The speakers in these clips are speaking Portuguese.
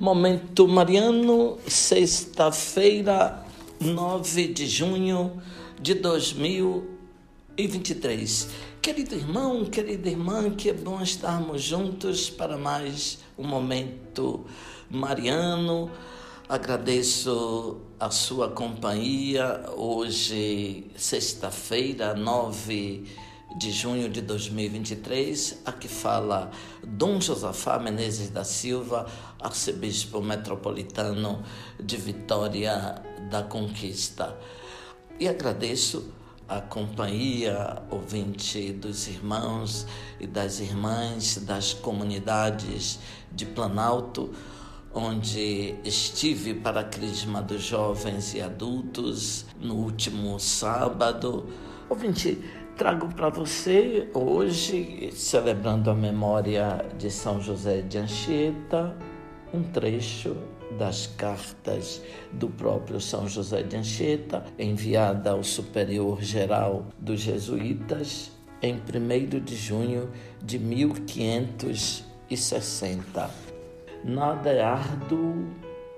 Momento Mariano, sexta-feira, 9 de junho de 2023. Querido irmão, querida irmã, que é bom estarmos juntos para mais um Momento Mariano. Agradeço a sua companhia hoje, sexta-feira, 9 de de junho de 2023, a que fala Dom Josafá Menezes da Silva, arcebispo metropolitano de Vitória da Conquista. E agradeço a companhia ouvinte dos irmãos e das irmãs das comunidades de Planalto, onde estive para a Crisma dos Jovens e Adultos no último sábado. Ouvinte, trago para você hoje, celebrando a memória de São José de Anchieta, um trecho das cartas do próprio São José de Anchieta, enviada ao Superior Geral dos Jesuítas em 1 de junho de 1560. Nada é árduo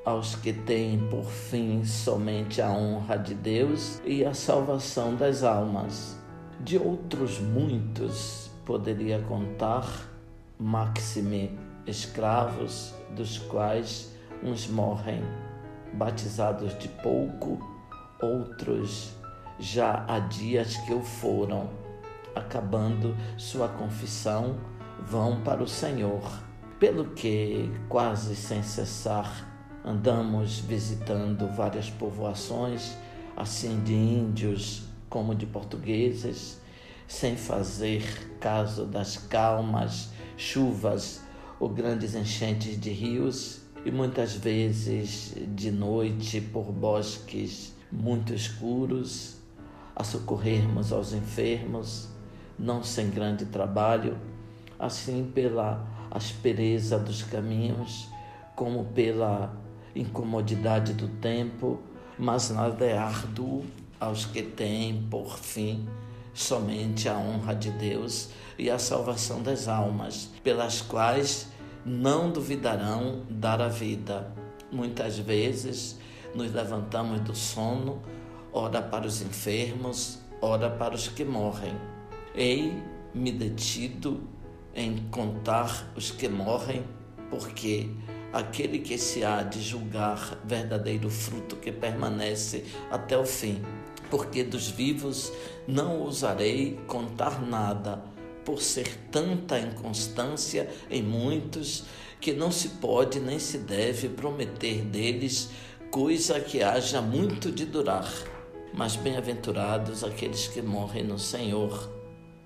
aos que têm por fim somente a honra de Deus e a salvação das almas de outros muitos poderia contar, maxime escravos, dos quais uns morrem batizados de pouco, outros já há dias que o foram, acabando sua confissão, vão para o Senhor. Pelo que, quase sem cessar, andamos visitando várias povoações, assim de índios, como de portugueses, sem fazer caso das calmas chuvas ou grandes enchentes de rios, e muitas vezes de noite por bosques muito escuros, a socorrermos aos enfermos, não sem grande trabalho, assim pela aspereza dos caminhos, como pela incomodidade do tempo, mas nada é árduo aos que têm por fim somente a honra de Deus e a salvação das almas, pelas quais não duvidarão dar a vida. Muitas vezes nos levantamos do sono, ora para os enfermos, ora para os que morrem. Ei-me detido em contar os que morrem, porque aquele que se há de julgar verdadeiro fruto que permanece até o fim porque dos vivos não ousarei contar nada, por ser tanta inconstância em muitos que não se pode nem se deve prometer deles coisa que haja muito de durar. Mas bem-aventurados aqueles que morrem no Senhor,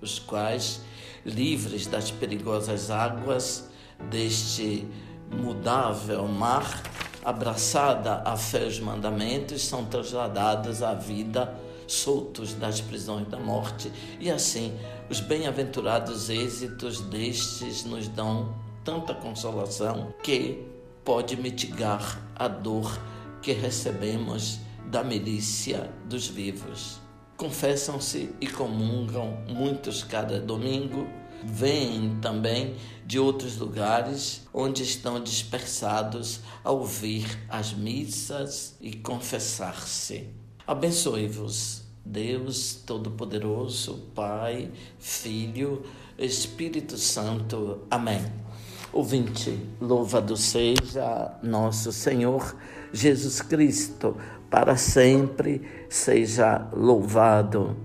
os quais, livres das perigosas águas deste mudável mar, abraçada a fé os mandamentos, são trasladados à vida soltos das prisões da morte, e assim os bem-aventurados êxitos destes nos dão tanta consolação que pode mitigar a dor que recebemos da milícia dos vivos. Confessam-se e comungam muitos cada domingo vêm também de outros lugares onde estão dispersados a ouvir as missas e confessar-se. Abençoe-vos, Deus Todo-Poderoso, Pai, Filho, Espírito Santo. Amém. Ouvinte, louvado seja nosso Senhor Jesus Cristo, para sempre seja louvado.